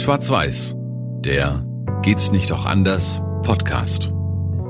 Schwarz-Weiß, der Geht's nicht auch anders Podcast.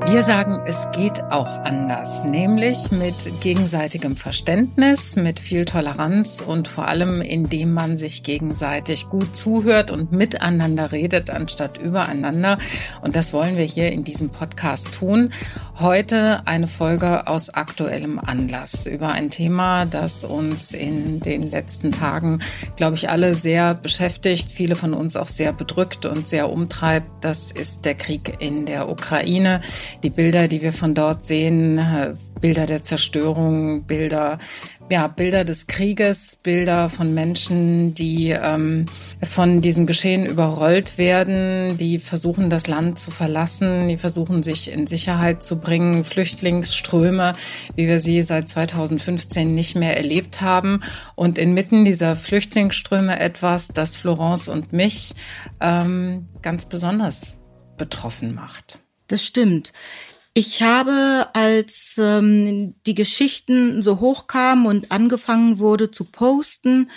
Wir sagen, es geht auch anders, nämlich mit gegenseitigem Verständnis, mit viel Toleranz und vor allem, indem man sich gegenseitig gut zuhört und miteinander redet, anstatt übereinander. Und das wollen wir hier in diesem Podcast tun. Heute eine Folge aus aktuellem Anlass über ein Thema, das uns in den letzten Tagen, glaube ich, alle sehr beschäftigt, viele von uns auch sehr bedrückt und sehr umtreibt. Das ist der Krieg in der Ukraine die Bilder, die wir von dort sehen, äh, Bilder der Zerstörung, Bilder, ja, Bilder des Krieges, Bilder von Menschen, die ähm, von diesem Geschehen überrollt werden, die versuchen, das Land zu verlassen, die versuchen, sich in Sicherheit zu bringen, Flüchtlingsströme, wie wir sie seit 2015 nicht mehr erlebt haben. Und inmitten dieser Flüchtlingsströme etwas, das Florence und mich ähm, ganz besonders betroffen macht. Das stimmt. Ich habe, als ähm, die Geschichten so hochkamen und angefangen wurde zu posten,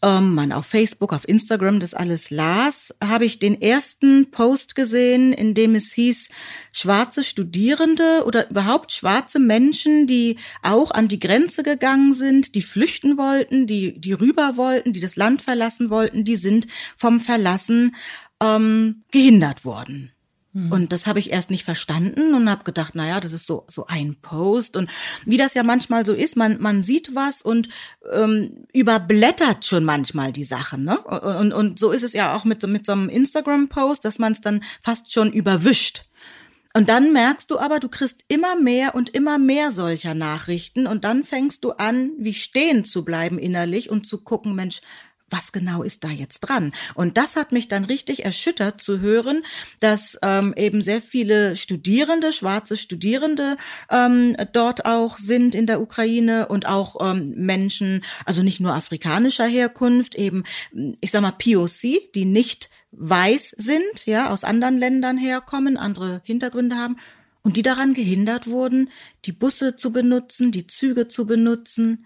ähm, man auf Facebook, auf Instagram das alles las, habe ich den ersten Post gesehen, in dem es hieß, schwarze Studierende oder überhaupt schwarze Menschen, die auch an die Grenze gegangen sind, die flüchten wollten, die, die rüber wollten, die das Land verlassen wollten, die sind vom Verlassen ähm, gehindert worden. Mhm. Und das habe ich erst nicht verstanden und habe gedacht, naja, das ist so so ein Post und wie das ja manchmal so ist, man man sieht was und ähm, überblättert schon manchmal die Sachen, ne? Und und so ist es ja auch mit mit so einem Instagram Post, dass man es dann fast schon überwischt. Und dann merkst du aber, du kriegst immer mehr und immer mehr solcher Nachrichten und dann fängst du an, wie stehen zu bleiben innerlich und zu gucken, Mensch, was genau ist da jetzt dran? Und das hat mich dann richtig erschüttert zu hören, dass ähm, eben sehr viele Studierende, schwarze Studierende ähm, dort auch sind in der Ukraine und auch ähm, Menschen, also nicht nur afrikanischer Herkunft, eben, ich sag mal, POC, die nicht weiß sind, ja, aus anderen Ländern herkommen, andere Hintergründe haben und die daran gehindert wurden, die Busse zu benutzen, die Züge zu benutzen,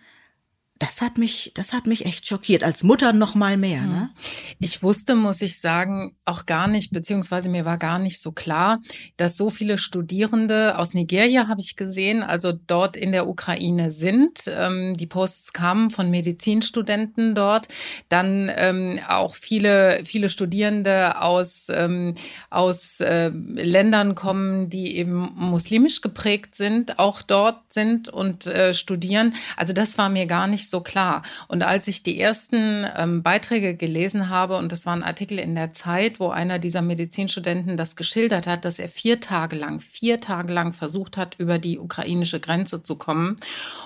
das hat mich, das hat mich echt schockiert. Als Mutter noch mal mehr. Ne? Ich wusste, muss ich sagen, auch gar nicht, beziehungsweise mir war gar nicht so klar, dass so viele Studierende aus Nigeria habe ich gesehen, also dort in der Ukraine sind. Ähm, die Posts kamen von Medizinstudenten dort, dann ähm, auch viele, viele Studierende aus ähm, aus äh, Ländern kommen, die eben muslimisch geprägt sind, auch dort sind und äh, studieren. Also das war mir gar nicht so klar. Und als ich die ersten ähm, Beiträge gelesen habe, und das war ein Artikel in der Zeit, wo einer dieser Medizinstudenten das geschildert hat, dass er vier Tage lang, vier Tage lang versucht hat, über die ukrainische Grenze zu kommen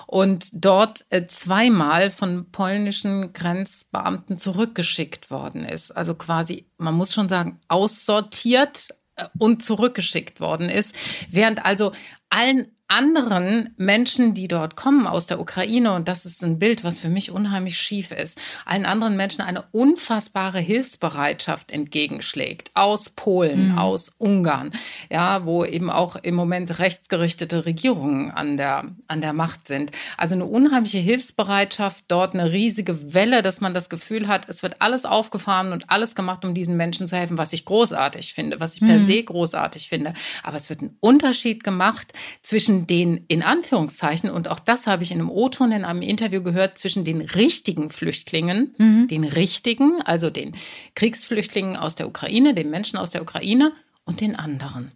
und dort äh, zweimal von polnischen Grenzbeamten zurückgeschickt worden ist. Also quasi, man muss schon sagen, aussortiert äh, und zurückgeschickt worden ist, während also allen anderen Menschen, die dort kommen aus der Ukraine, und das ist ein Bild, was für mich unheimlich schief ist, allen anderen Menschen eine unfassbare Hilfsbereitschaft entgegenschlägt. Aus Polen, mhm. aus Ungarn, ja, wo eben auch im Moment rechtsgerichtete Regierungen an der, an der Macht sind. Also eine unheimliche Hilfsbereitschaft, dort eine riesige Welle, dass man das Gefühl hat, es wird alles aufgefahren und alles gemacht, um diesen Menschen zu helfen, was ich großartig finde, was ich per mhm. se großartig finde. Aber es wird ein Unterschied gemacht zwischen zwischen den, in Anführungszeichen, und auch das habe ich in einem O-Ton in einem Interview gehört, zwischen den richtigen Flüchtlingen, mhm. den richtigen, also den Kriegsflüchtlingen aus der Ukraine, den Menschen aus der Ukraine und den anderen.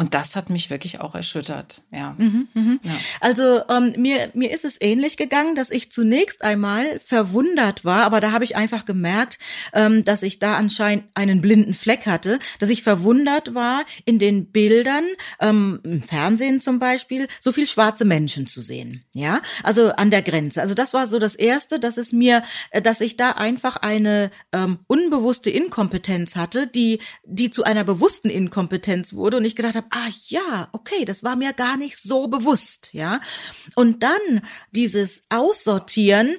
Und das hat mich wirklich auch erschüttert. Ja. Mhm, mhm. ja. Also ähm, mir, mir ist es ähnlich gegangen, dass ich zunächst einmal verwundert war, aber da habe ich einfach gemerkt, ähm, dass ich da anscheinend einen blinden Fleck hatte, dass ich verwundert war, in den Bildern, ähm, im Fernsehen zum Beispiel, so viel schwarze Menschen zu sehen. Ja, also an der Grenze. Also das war so das Erste, dass es mir, äh, dass ich da einfach eine ähm, unbewusste Inkompetenz hatte, die, die zu einer bewussten Inkompetenz wurde und ich gedacht habe, ah ja, okay, das war mir gar nicht so bewusst, ja. Und dann dieses Aussortieren,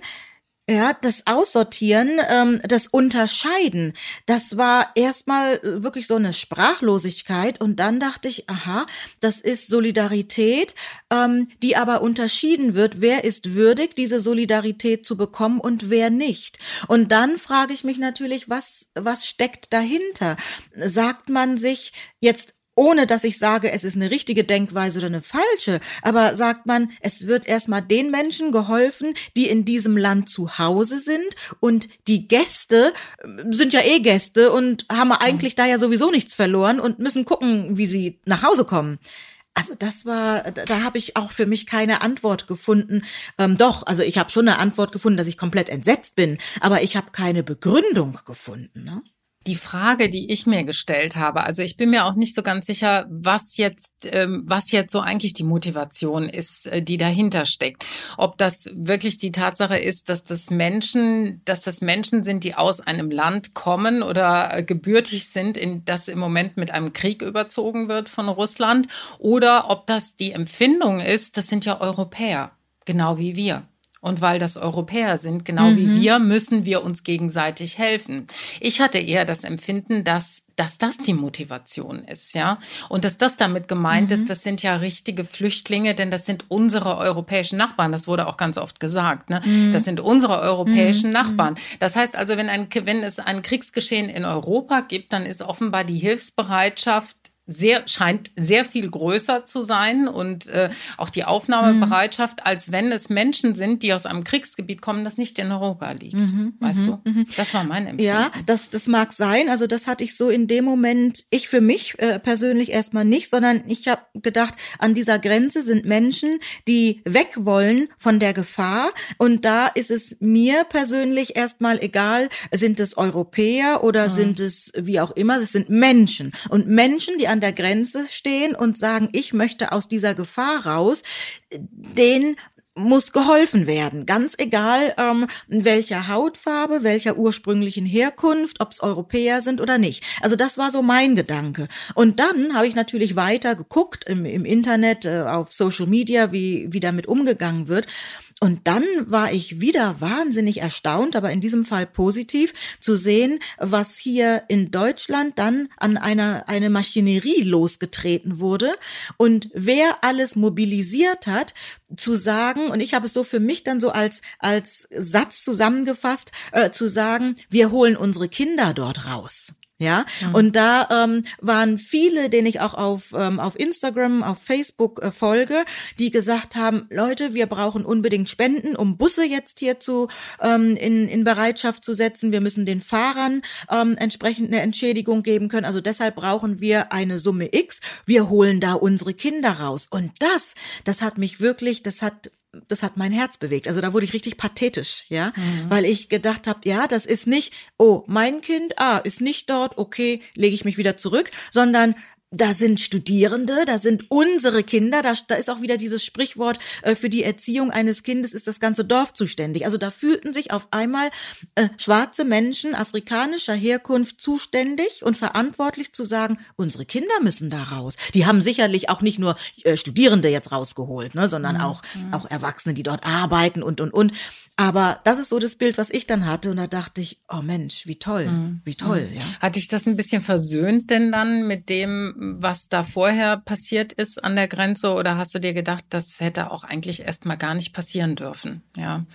Ja, das Aussortieren, ähm, das Unterscheiden, das war erstmal äh, wirklich so eine Sprachlosigkeit und dann dachte ich, aha, das ist Solidarität, ähm, die aber unterschieden wird, wer ist würdig, diese Solidarität zu bekommen und wer nicht. Und dann frage ich mich natürlich, was, was steckt dahinter? Sagt man sich jetzt ohne dass ich sage, es ist eine richtige Denkweise oder eine falsche, aber sagt man, es wird erstmal den Menschen geholfen, die in diesem Land zu Hause sind und die Gäste äh, sind ja eh Gäste und haben eigentlich da ja sowieso nichts verloren und müssen gucken, wie sie nach Hause kommen. Also das war, da, da habe ich auch für mich keine Antwort gefunden. Ähm, doch, also ich habe schon eine Antwort gefunden, dass ich komplett entsetzt bin, aber ich habe keine Begründung gefunden. Ne? Die Frage, die ich mir gestellt habe, also ich bin mir auch nicht so ganz sicher, was jetzt, ähm, was jetzt so eigentlich die Motivation ist, äh, die dahinter steckt. Ob das wirklich die Tatsache ist, dass das Menschen, dass das Menschen sind, die aus einem Land kommen oder äh, gebürtig sind, in das im Moment mit einem Krieg überzogen wird von Russland, oder ob das die Empfindung ist, das sind ja Europäer, genau wie wir. Und weil das Europäer sind, genau mhm. wie wir, müssen wir uns gegenseitig helfen. Ich hatte eher das Empfinden, dass, dass das die Motivation ist, ja. Und dass das damit gemeint mhm. ist, das sind ja richtige Flüchtlinge, denn das sind unsere europäischen Nachbarn. Das wurde auch ganz oft gesagt, ne? Mhm. Das sind unsere europäischen mhm. Nachbarn. Das heißt also, wenn ein, wenn es ein Kriegsgeschehen in Europa gibt, dann ist offenbar die Hilfsbereitschaft sehr, scheint sehr viel größer zu sein und äh, auch die Aufnahmebereitschaft, mhm. als wenn es Menschen sind, die aus einem Kriegsgebiet kommen, das nicht in Europa liegt. Mhm, weißt du? Mhm. Das war mein Empfinden. Ja, das, das mag sein. Also das hatte ich so in dem Moment, ich für mich äh, persönlich erstmal nicht, sondern ich habe gedacht, an dieser Grenze sind Menschen, die weg wollen von der Gefahr. Und da ist es mir persönlich erstmal egal, sind es Europäer oder mhm. sind es wie auch immer, es sind Menschen. Und Menschen, die an der Grenze stehen und sagen, ich möchte aus dieser Gefahr raus, den muss geholfen werden, ganz egal ähm, welcher Hautfarbe, welcher ursprünglichen Herkunft, ob es Europäer sind oder nicht. Also das war so mein Gedanke. Und dann habe ich natürlich weiter geguckt im, im Internet, äh, auf Social Media, wie, wie damit umgegangen wird. Und dann war ich wieder wahnsinnig erstaunt, aber in diesem Fall positiv, zu sehen, was hier in Deutschland dann an einer eine Maschinerie losgetreten wurde und wer alles mobilisiert hat, zu sagen, und ich habe es so für mich dann so als, als Satz zusammengefasst, äh, zu sagen, wir holen unsere Kinder dort raus. Ja, mhm. und da ähm, waren viele, denen ich auch auf, ähm, auf Instagram, auf Facebook äh, folge, die gesagt haben, Leute, wir brauchen unbedingt Spenden, um Busse jetzt hier zu ähm, in, in Bereitschaft zu setzen. Wir müssen den Fahrern ähm, entsprechend eine Entschädigung geben können. Also deshalb brauchen wir eine Summe X. Wir holen da unsere Kinder raus. Und das, das hat mich wirklich, das hat das hat mein Herz bewegt. Also da wurde ich richtig pathetisch, ja, mhm. weil ich gedacht habe, ja, das ist nicht, oh, mein Kind, ah, ist nicht dort, okay, lege ich mich wieder zurück, sondern da sind Studierende, da sind unsere Kinder, da, da ist auch wieder dieses Sprichwort, äh, für die Erziehung eines Kindes ist das ganze Dorf zuständig. Also da fühlten sich auf einmal äh, schwarze Menschen afrikanischer Herkunft zuständig und verantwortlich zu sagen, unsere Kinder müssen da raus. Die haben sicherlich auch nicht nur äh, Studierende jetzt rausgeholt, ne, sondern mhm. auch, mhm. auch Erwachsene, die dort arbeiten und, und, und. Aber das ist so das Bild, was ich dann hatte und da dachte ich, oh Mensch, wie toll, mhm. wie toll. Mhm. Ja. Hatte ich das ein bisschen versöhnt denn dann mit dem, was da vorher passiert ist an der Grenze oder hast du dir gedacht, das hätte auch eigentlich erstmal gar nicht passieren dürfen? Ja,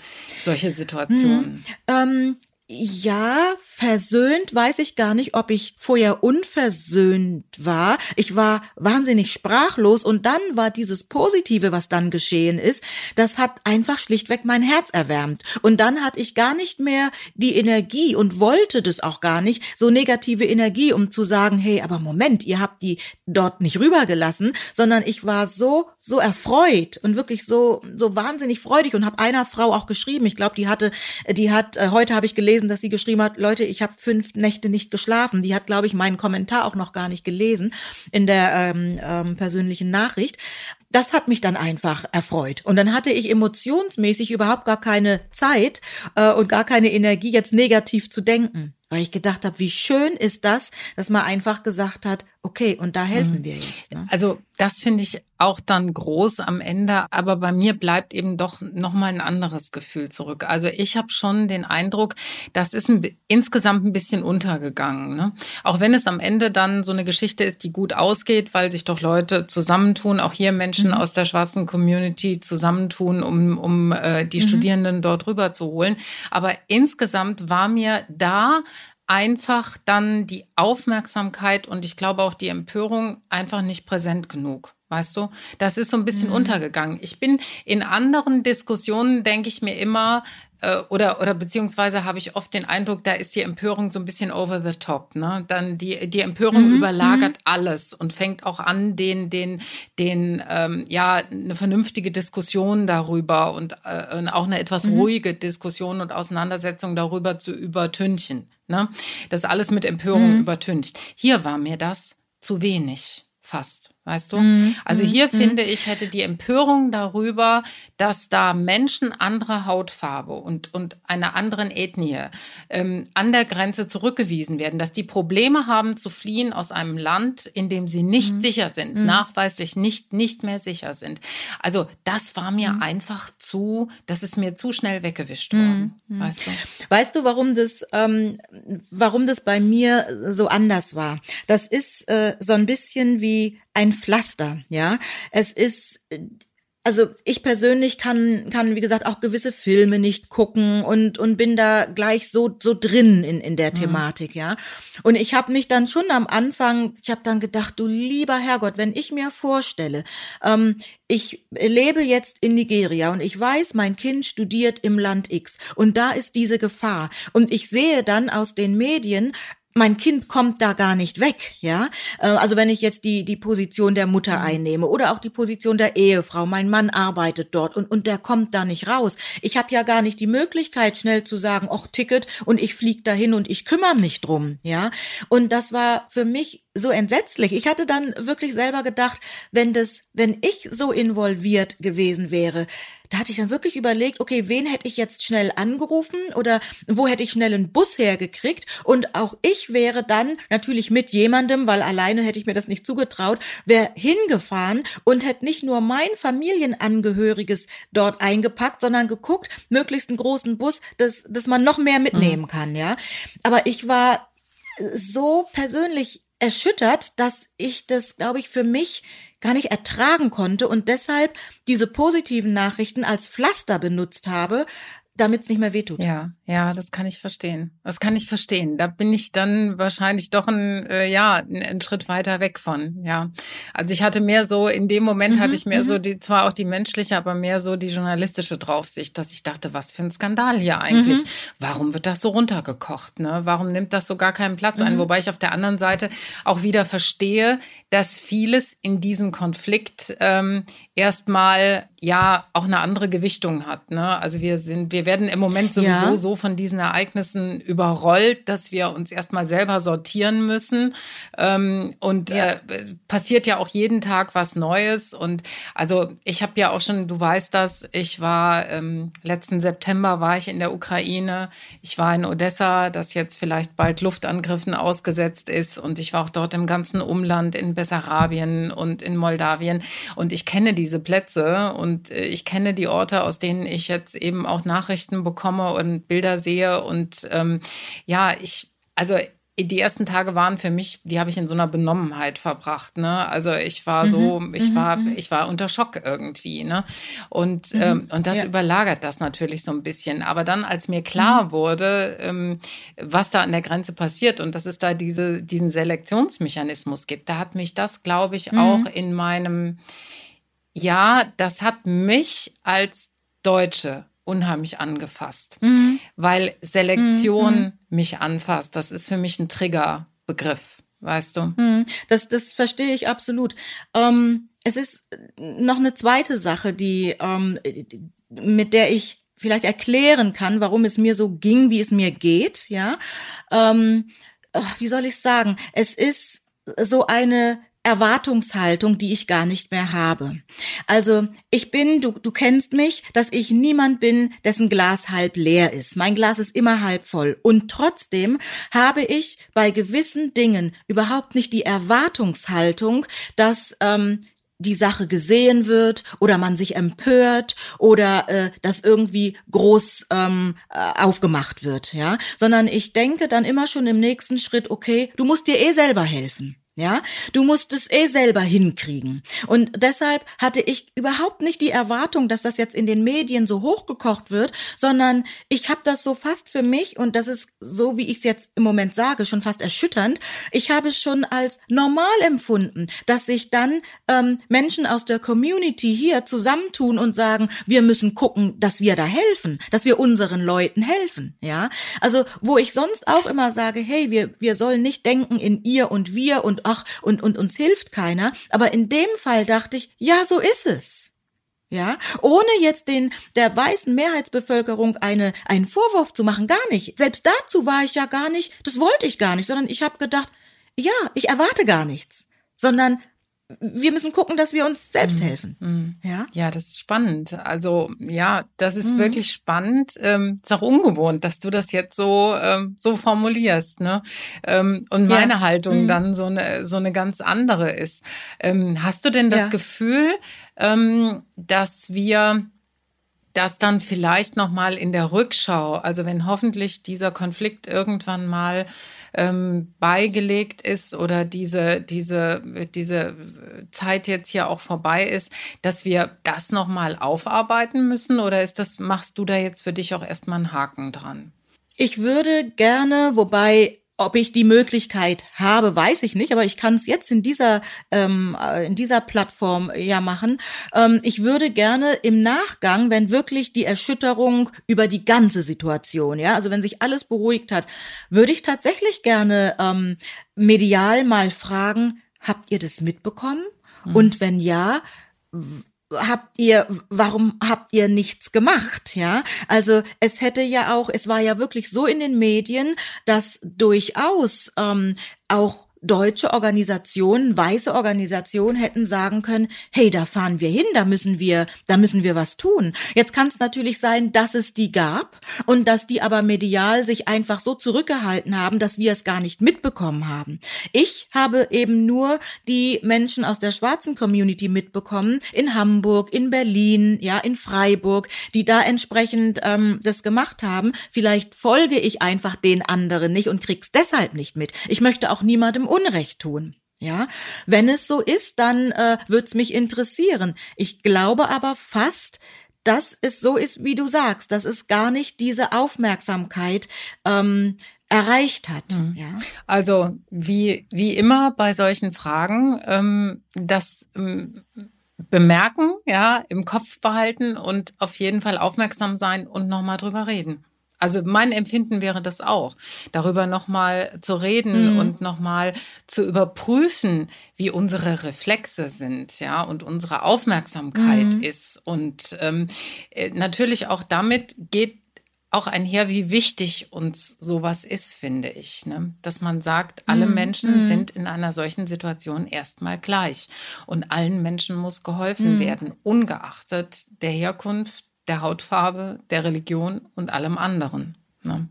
solche Situationen. Hm, ähm, ja, versöhnt weiß ich gar nicht, ob ich vorher unversöhnt war. Ich war wahnsinnig sprachlos und dann war dieses Positive, was dann geschehen ist, das hat einfach schlichtweg mein Herz erwärmt. Und dann hatte ich gar nicht mehr die Energie und wollte das auch gar nicht, so negative Energie, um zu sagen, hey, aber Moment, ihr habt die dort nicht rübergelassen, sondern ich war so, so erfreut und wirklich so, so wahnsinnig freudig und habe einer Frau auch geschrieben. Ich glaube, die hatte, die hat, äh, heute habe ich gelesen, gelesen, dass sie geschrieben hat, Leute, ich habe fünf Nächte nicht geschlafen. Die hat, glaube ich, meinen Kommentar auch noch gar nicht gelesen in der ähm, ähm, persönlichen Nachricht. Das hat mich dann einfach erfreut. Und dann hatte ich emotionsmäßig überhaupt gar keine Zeit äh, und gar keine Energie, jetzt negativ zu denken. Weil ich gedacht habe, wie schön ist das, dass man einfach gesagt hat, okay, und da helfen mhm. wir jetzt. Ne? Also das finde ich auch dann groß am Ende, aber bei mir bleibt eben doch nochmal ein anderes Gefühl zurück. Also ich habe schon den Eindruck, das ist ein, insgesamt ein bisschen untergegangen. Ne? Auch wenn es am Ende dann so eine Geschichte ist, die gut ausgeht, weil sich doch Leute zusammentun, auch hier Menschen mhm. aus der schwarzen Community zusammentun, um, um äh, die mhm. Studierenden dort rüber zu holen. Aber insgesamt war mir da einfach dann die Aufmerksamkeit und ich glaube auch die Empörung einfach nicht präsent genug. Weißt du, das ist so ein bisschen mhm. untergegangen. Ich bin in anderen Diskussionen, denke ich mir immer, oder, oder beziehungsweise habe ich oft den Eindruck, da ist die Empörung so ein bisschen over the top. Ne? Dann die, die Empörung mhm. überlagert mhm. alles und fängt auch an, den, den, den, ähm, ja, eine vernünftige Diskussion darüber und äh, auch eine etwas mhm. ruhige Diskussion und Auseinandersetzung darüber zu übertünchen. Ne? Das alles mit Empörung mhm. übertüncht. Hier war mir das zu wenig, fast. Weißt du? Mhm. Also mhm. hier mhm. finde ich, hätte die Empörung darüber, dass da Menschen anderer Hautfarbe und, und einer anderen Ethnie ähm, an der Grenze zurückgewiesen werden, dass die Probleme haben zu fliehen aus einem Land, in dem sie nicht mhm. sicher sind, mhm. nachweislich nicht, nicht mehr sicher sind. Also das war mir mhm. einfach zu, das ist mir zu schnell weggewischt worden. Weißt du? Weißt du, warum das, ähm, warum das bei mir so anders war? Das ist äh, so ein bisschen wie ein Pflaster, ja. Es ist also ich persönlich kann, kann, wie gesagt, auch gewisse Filme nicht gucken und, und bin da gleich so, so drin in, in der mhm. Thematik, ja. Und ich habe mich dann schon am Anfang, ich habe dann gedacht, du lieber Herrgott, wenn ich mir vorstelle, ähm, ich lebe jetzt in Nigeria und ich weiß, mein Kind studiert im Land X und da ist diese Gefahr. Und ich sehe dann aus den Medien, mein Kind kommt da gar nicht weg, ja. Äh, also wenn ich jetzt die, die Position der Mutter mhm. einnehme oder auch die Position der Ehefrau, mein Mann arbeitet dort und, und der kommt da nicht raus. Ich habe ja gar nicht die Möglichkeit, schnell zu sagen, ach, Ticket und ich flieg dahin und ich kümmere mich drum, ja. Und das war für mich so entsetzlich. Ich hatte dann wirklich selber gedacht, wenn das, wenn ich so involviert gewesen wäre, da hatte ich dann wirklich überlegt, okay, wen hätte ich jetzt schnell angerufen oder wo hätte ich schnell einen Bus hergekriegt? Und auch ich wäre dann natürlich mit jemandem, weil alleine hätte ich mir das nicht zugetraut, wäre hingefahren und hätte nicht nur mein Familienangehöriges dort eingepackt, sondern geguckt, möglichst einen großen Bus, dass, dass man noch mehr mitnehmen mhm. kann, ja. Aber ich war so persönlich erschüttert, dass ich das, glaube ich, für mich gar nicht ertragen konnte und deshalb diese positiven Nachrichten als Pflaster benutzt habe, damit es nicht mehr wehtut. Ja, ja, das kann ich verstehen. Das kann ich verstehen. Da bin ich dann wahrscheinlich doch ein, äh, ja, einen Schritt weiter weg von. Ja, also ich hatte mehr so in dem Moment mhm, hatte ich mehr so mhm. die zwar auch die menschliche, aber mehr so die journalistische Draufsicht, dass ich dachte, was für ein Skandal hier eigentlich. Mhm. Warum wird das so runtergekocht? Ne? Warum nimmt das so gar keinen Platz ein? Mhm. Wobei ich auf der anderen Seite auch wieder verstehe, dass vieles in diesem Konflikt ähm, erstmal ja auch eine andere Gewichtung hat. Ne? Also wir sind, wir werden im Moment sowieso ja. so von diesen Ereignissen überrollt, dass wir uns erstmal selber sortieren müssen. Ähm, und ja. äh, passiert ja auch jeden Tag was Neues. Und also ich habe ja auch schon, du weißt das, ich war ähm, letzten September war ich in der Ukraine. Ich war in Odessa, das jetzt vielleicht bald Luftangriffen ausgesetzt ist. Und ich war auch dort im ganzen Umland in Bessarabien und in Moldawien. Und ich kenne diese Plätze und äh, ich kenne die Orte, aus denen ich jetzt eben auch Nachrichten bekomme und Bilder sehe. Und ähm, ja, ich, also die ersten Tage waren für mich, die habe ich in so einer Benommenheit verbracht. Ne? Also ich war so, mhm, ich mhm, war, mhm. ich war unter Schock irgendwie. Ne? Und, mhm, ähm, und das ja. überlagert das natürlich so ein bisschen. Aber dann, als mir klar mhm. wurde, ähm, was da an der Grenze passiert und dass es da diese, diesen Selektionsmechanismus gibt, da hat mich das, glaube ich, auch mhm. in meinem, ja, das hat mich als Deutsche unheimlich angefasst, mhm. weil Selektion mhm. mich anfasst. Das ist für mich ein Triggerbegriff, weißt du? Mhm. Das, das verstehe ich absolut. Ähm, es ist noch eine zweite Sache, die, ähm, mit der ich vielleicht erklären kann, warum es mir so ging, wie es mir geht, ja. Ähm, wie soll ich sagen? Es ist so eine Erwartungshaltung, die ich gar nicht mehr habe. Also ich bin, du, du kennst mich, dass ich niemand bin, dessen Glas halb leer ist. Mein Glas ist immer halb voll. Und trotzdem habe ich bei gewissen Dingen überhaupt nicht die Erwartungshaltung, dass ähm, die Sache gesehen wird oder man sich empört oder äh, das irgendwie groß ähm, äh, aufgemacht wird, ja, sondern ich denke dann immer schon im nächsten Schritt, okay, du musst dir eh selber helfen. Ja, du musst es eh selber hinkriegen. Und deshalb hatte ich überhaupt nicht die Erwartung, dass das jetzt in den Medien so hochgekocht wird, sondern ich habe das so fast für mich, und das ist so, wie ich es jetzt im Moment sage, schon fast erschütternd, ich habe es schon als normal empfunden, dass sich dann ähm, Menschen aus der Community hier zusammentun und sagen, wir müssen gucken, dass wir da helfen, dass wir unseren Leuten helfen. Ja, also wo ich sonst auch immer sage, hey, wir, wir sollen nicht denken in ihr und wir und ach, und, und uns hilft keiner. Aber in dem Fall dachte ich, ja, so ist es. Ja, ohne jetzt den der weißen Mehrheitsbevölkerung eine einen Vorwurf zu machen, gar nicht. Selbst dazu war ich ja gar nicht, das wollte ich gar nicht, sondern ich habe gedacht, ja, ich erwarte gar nichts, sondern wir müssen gucken, dass wir uns selbst mhm. helfen. Mhm. Ja? ja, das ist spannend. Also ja, das ist mhm. wirklich spannend. Ähm, ist auch ungewohnt, dass du das jetzt so ähm, so formulierst, ne? Ähm, und meine ja. Haltung mhm. dann so eine so eine ganz andere ist. Ähm, hast du denn das ja. Gefühl, ähm, dass wir das dann vielleicht noch mal in der Rückschau, also wenn hoffentlich dieser Konflikt irgendwann mal ähm, beigelegt ist oder diese diese diese Zeit jetzt hier auch vorbei ist, dass wir das noch mal aufarbeiten müssen oder ist das machst du da jetzt für dich auch erstmal einen Haken dran? Ich würde gerne, wobei ob ich die Möglichkeit habe, weiß ich nicht, aber ich kann es jetzt in dieser ähm, äh, in dieser Plattform ja machen. Ähm, ich würde gerne im Nachgang, wenn wirklich die Erschütterung über die ganze Situation, ja, also wenn sich alles beruhigt hat, würde ich tatsächlich gerne ähm, medial mal fragen: Habt ihr das mitbekommen? Mhm. Und wenn ja, habt ihr, warum habt ihr nichts gemacht, ja? Also es hätte ja auch, es war ja wirklich so in den Medien, dass durchaus ähm, auch deutsche Organisationen, weiße Organisationen hätten sagen können, hey, da fahren wir hin, da müssen wir, da müssen wir was tun. Jetzt kann es natürlich sein, dass es die gab und dass die aber medial sich einfach so zurückgehalten haben, dass wir es gar nicht mitbekommen haben. Ich habe eben nur die Menschen aus der schwarzen Community mitbekommen, in Hamburg, in Berlin, ja, in Freiburg, die da entsprechend ähm, das gemacht haben. Vielleicht folge ich einfach den anderen nicht und krieg's deshalb nicht mit. Ich möchte auch niemandem Unrecht tun. Ja, wenn es so ist, dann äh, würde es mich interessieren. Ich glaube aber fast, dass es so ist, wie du sagst, dass es gar nicht diese Aufmerksamkeit ähm, erreicht hat. Mhm. Ja. Also wie wie immer bei solchen Fragen, ähm, das ähm, bemerken, ja, im Kopf behalten und auf jeden Fall aufmerksam sein und nochmal drüber reden. Also mein Empfinden wäre das auch, darüber nochmal zu reden mhm. und nochmal zu überprüfen, wie unsere Reflexe sind, ja, und unsere Aufmerksamkeit mhm. ist. Und ähm, äh, natürlich auch damit geht auch einher, wie wichtig uns sowas ist, finde ich. Ne? Dass man sagt, alle mhm. Menschen mhm. sind in einer solchen Situation erstmal gleich. Und allen Menschen muss geholfen mhm. werden, ungeachtet der Herkunft, der Hautfarbe, der Religion und allem anderen. Ne?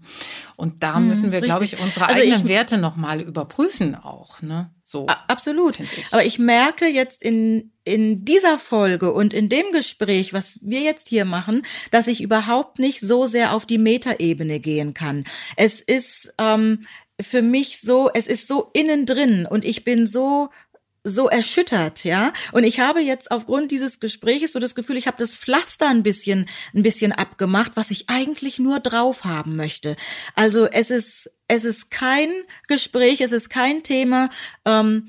Und da hm, müssen wir, glaube ich, unsere also eigenen ich, Werte nochmal überprüfen auch. Ne? So, absolut. Ich. Aber ich merke jetzt in, in dieser Folge und in dem Gespräch, was wir jetzt hier machen, dass ich überhaupt nicht so sehr auf die Metaebene gehen kann. Es ist ähm, für mich so, es ist so innen drin und ich bin so so erschüttert, ja. Und ich habe jetzt aufgrund dieses Gespräches so das Gefühl, ich habe das Pflaster ein bisschen, ein bisschen abgemacht, was ich eigentlich nur drauf haben möchte. Also es ist, es ist kein Gespräch, es ist kein Thema, ähm,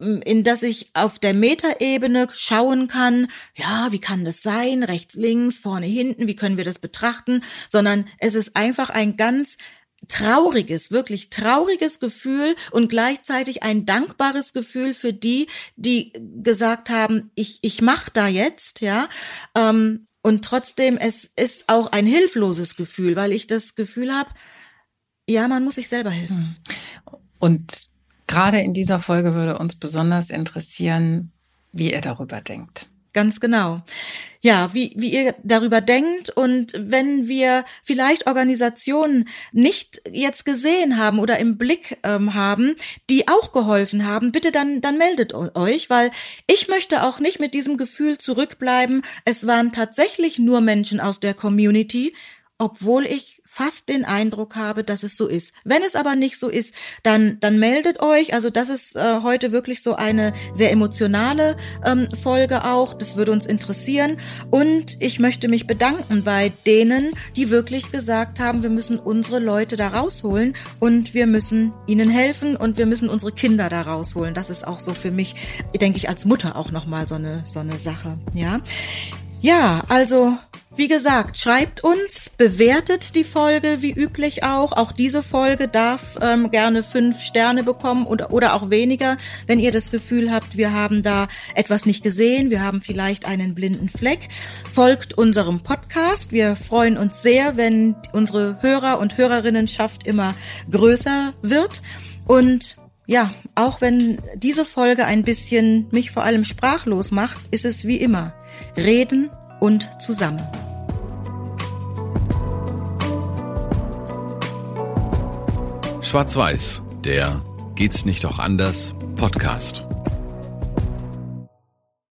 in das ich auf der Metaebene schauen kann, ja, wie kann das sein, rechts, links, vorne, hinten, wie können wir das betrachten, sondern es ist einfach ein ganz trauriges, wirklich trauriges Gefühl und gleichzeitig ein dankbares Gefühl für die, die gesagt haben, ich, ich mach da jetzt, ja. Ähm, und trotzdem, es ist auch ein hilfloses Gefühl, weil ich das Gefühl habe, ja, man muss sich selber helfen. Hm. Und Gerade in dieser Folge würde uns besonders interessieren, wie ihr darüber denkt. Ganz genau. Ja, wie, wie ihr darüber denkt und wenn wir vielleicht Organisationen nicht jetzt gesehen haben oder im Blick ähm, haben, die auch geholfen haben, bitte dann, dann meldet euch, weil ich möchte auch nicht mit diesem Gefühl zurückbleiben. Es waren tatsächlich nur Menschen aus der Community, obwohl ich fast den Eindruck habe, dass es so ist. Wenn es aber nicht so ist, dann, dann meldet euch. Also das ist äh, heute wirklich so eine sehr emotionale ähm, Folge auch. Das würde uns interessieren. Und ich möchte mich bedanken bei denen, die wirklich gesagt haben, wir müssen unsere Leute da rausholen und wir müssen ihnen helfen und wir müssen unsere Kinder da rausholen. Das ist auch so für mich, denke ich, als Mutter auch nochmal so eine, so eine Sache. Ja. Ja, also wie gesagt, schreibt uns, bewertet die Folge wie üblich auch. Auch diese Folge darf ähm, gerne fünf Sterne bekommen oder, oder auch weniger, wenn ihr das Gefühl habt, wir haben da etwas nicht gesehen, wir haben vielleicht einen blinden Fleck. Folgt unserem Podcast. Wir freuen uns sehr, wenn unsere Hörer und Hörerinnenschaft immer größer wird. Und ja, auch wenn diese Folge ein bisschen mich vor allem sprachlos macht, ist es wie immer. Reden und zusammen. Schwarz-Weiß, der Geht's nicht auch anders Podcast.